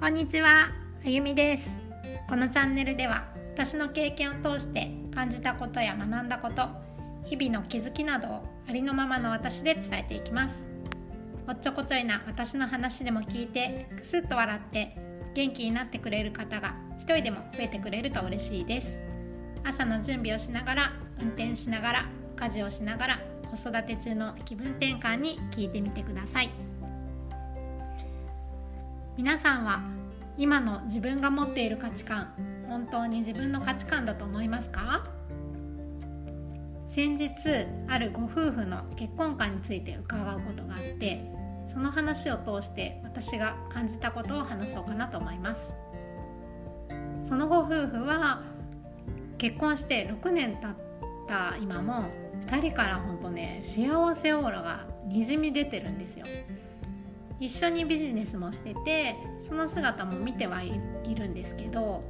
こんにちは、あゆみです。このチャンネルでは私の経験を通して感じたことや学んだこと日々の気づきなどをありのままの私で伝えていきます。おっちょこちょいな私の話でも聞いてくすっと笑って元気になってくれる方が一人でも増えてくれると嬉しいです。朝の準備をしながら運転しながら家事をしながら子育て中の気分転換に聞いてみてください。皆さんは今の自分が持っている価値観本当に自分の価値観だと思いますか？先日あるご夫婦の結婚観について伺うことがあってその話を通して私が感じたことを話そうかなと思います。そのご夫婦は結婚して6年経った今も2人から本当ね幸せオーラがにじみ出てるんですよ。一緒にビジネスもしててその姿も見てはいるんですけど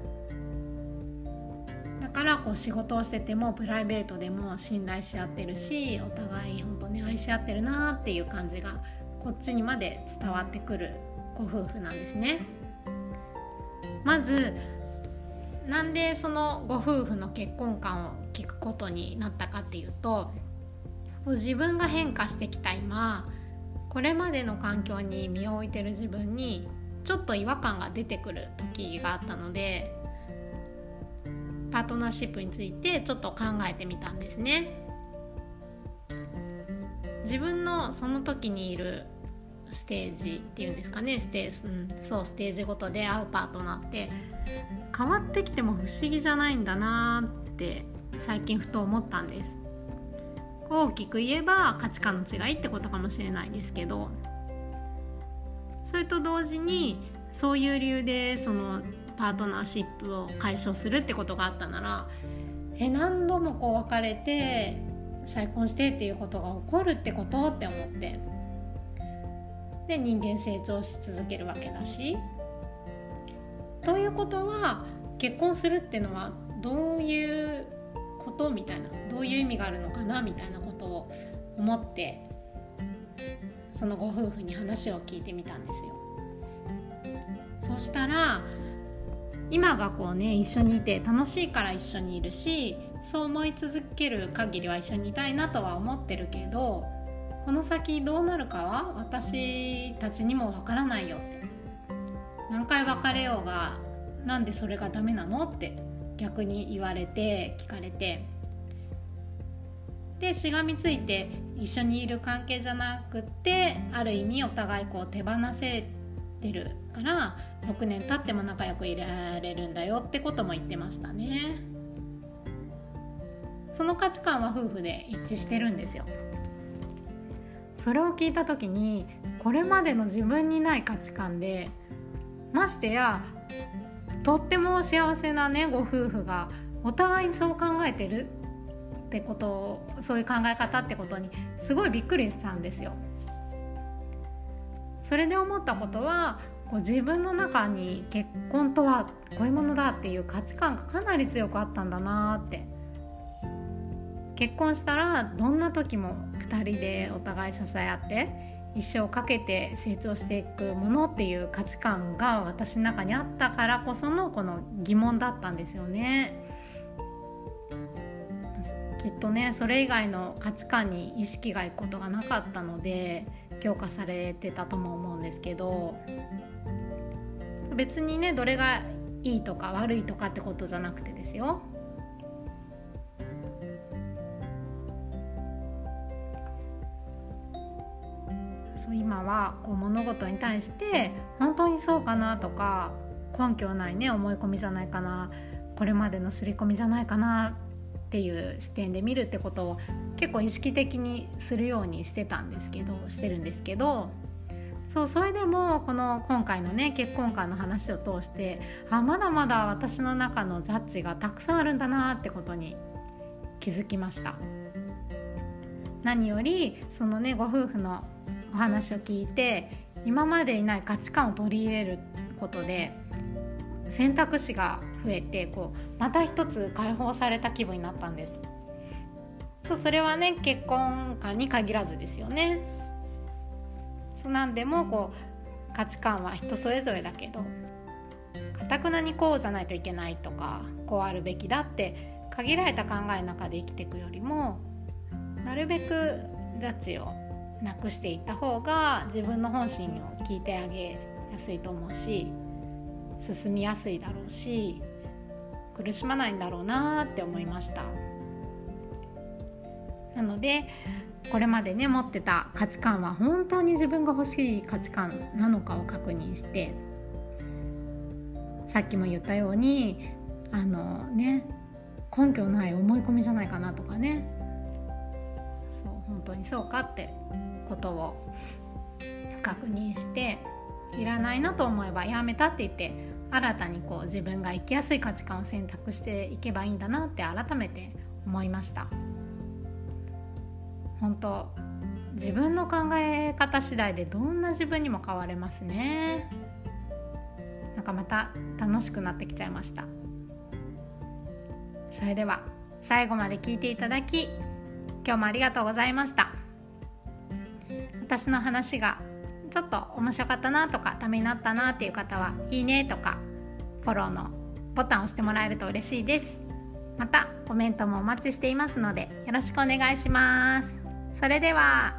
だからこう仕事をしててもプライベートでも信頼し合ってるしお互い本当に愛し合ってるなっていう感じがこっちにまで伝わってくるご夫婦なんですね。まずなんでそのご夫婦の結婚観を聞くことになったかっていうと自分が変化してきた今これまでの環境に身を置いてる自分にちょっと違和感が出てくる時があったのでパートナーシップについてちょっと考えてみたんですね。自分のその時にいるステージっていうんですかねステージ、うん、そうステージごとで会うパートナーって変わってきても不思議じゃないんだなって最近ふと思ったんです。大きく言えば価値観の違いってことかもしれないですけどそれと同時にそういう理由でそのパートナーシップを解消するってことがあったならえ何度もこう別れて再婚してっていうことが起こるってことって思ってで人間成長し続けるわけだしということは結婚するっていうのはどういうことみたいなどういう意味があるのかなみたいなことを思ってそのご夫婦に話を聞いてみたんですよ。そしたら今がこうね一緒にいて楽しいから一緒にいるしそう思い続ける限りは一緒にいたいなとは思ってるけどこの先どうなるかは私たちにもわからないよって何回別れようがなんでそれがダメなのって逆に言われて聞かれて。でしがみついて一緒にいる関係じゃなくってある意味お互いこう手放せてるから6年経っても仲良くいられるんだよってことも言ってましたね。その価値観は夫婦で一致してるんですよ。それを聞いた時にこれまでの自分にない価値観でましてやとっても幸せなねご夫婦がお互いにそう考えてるってことをそういう考え方ってことにすごいびっくりしたんですよ。それで思ったことはこう自分の中に結婚とはこういうものだっていう価値観がかなり強くあったんだなって結婚したらどんな時も2人でお互い支え合って一生かけて成長していくものっていう価値観が私の中にあったからこそのこの疑問だったんですよね。きっとねそれ以外の価値観に意識がいくことがなかったので強化されてたとも思うんですけど別にねどれがいいとか悪いとかってことじゃなくてですよそう今はこう物事に対して本当にそうかなとか根拠ないね思い込みじゃないかなこれまでの刷り込みじゃないかなっていう視点で見るってことを結構意識的にするようにしてたんですけどしてるんですけどそうそれでもこの今回のね結婚観の話を通してあまだまだ私の中のジャッジがたくさんあるんだなってことに気づきました。何よりそのねご夫婦のお話を聞いて今までにない価値観を取り入れることで選択肢が増えてこうまた一つ解放された気分になったんです。そうそれはね結婚観に限らずですよね。そうなんでもこう価値観は人それぞれだけどかたくなにこうじゃないといけないとかこうあるべきだって限られた考えの中で生きていくよりもなるべくジャッジをなくしていった方が自分の本心を聞いてあげやすいと思うし進みやすいだろうし苦しまないんだろうなって思いました。なのでこれまでね持ってた価値観は本当に自分が欲しい価値観なのかを確認してさっきも言ったようにあのね根拠ない思い込みじゃないかなとかね。そう本当にそうかってことを確認していらないなと思えばやめたって言って新たにこう自分が生きやすい価値観を選択していけばいいんだなって改めて思いました。本当自分の考え方次第でどんな自分にも変われますね。なんかまた楽しくなってきちゃいました。それでは最後まで聞いていただき今日もありがとうございました。私の話がちょっと面白かったなとかためになったなっていう方はいいねとかフォローのボタンを押してもらえると嬉しいです。またコメントもお待ちしていますのでよろしくお願いします。それでは